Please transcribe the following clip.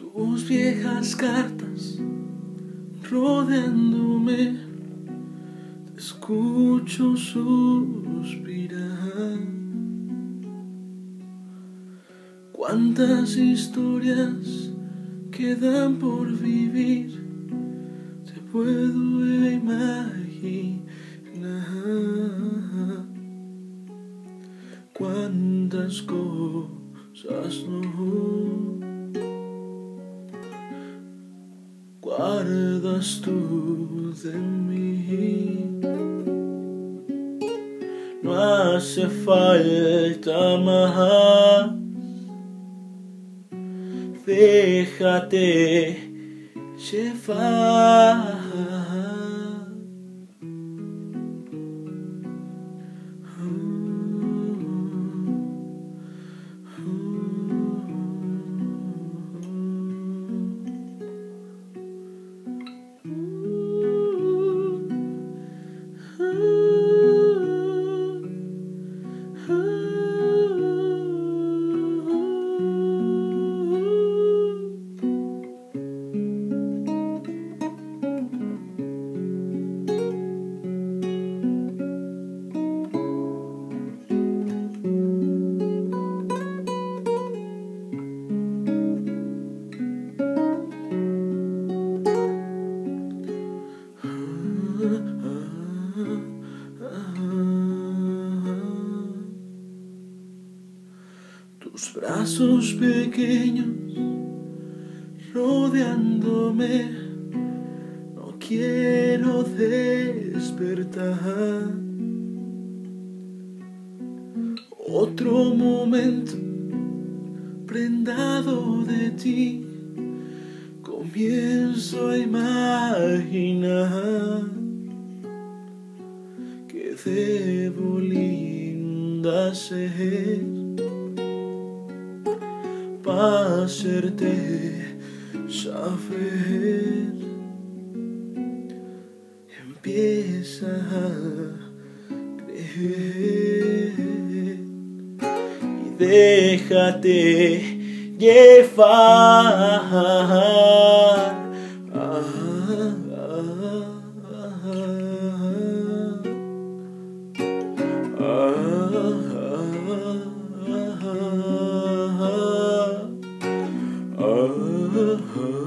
Tus viejas cartas rodeándome, escucho suspirar. Cuántas historias quedan por vivir, te puedo imaginar. Cuántas cosas tú de mí. No hace falta más. Déjate llevar. Tus brazos pequeños rodeándome, no quiero despertar. Otro momento prendado de ti, comienzo a imaginar que debo linda ser para hacerte saber. Empieza a creer y déjate llevar. Uh-huh.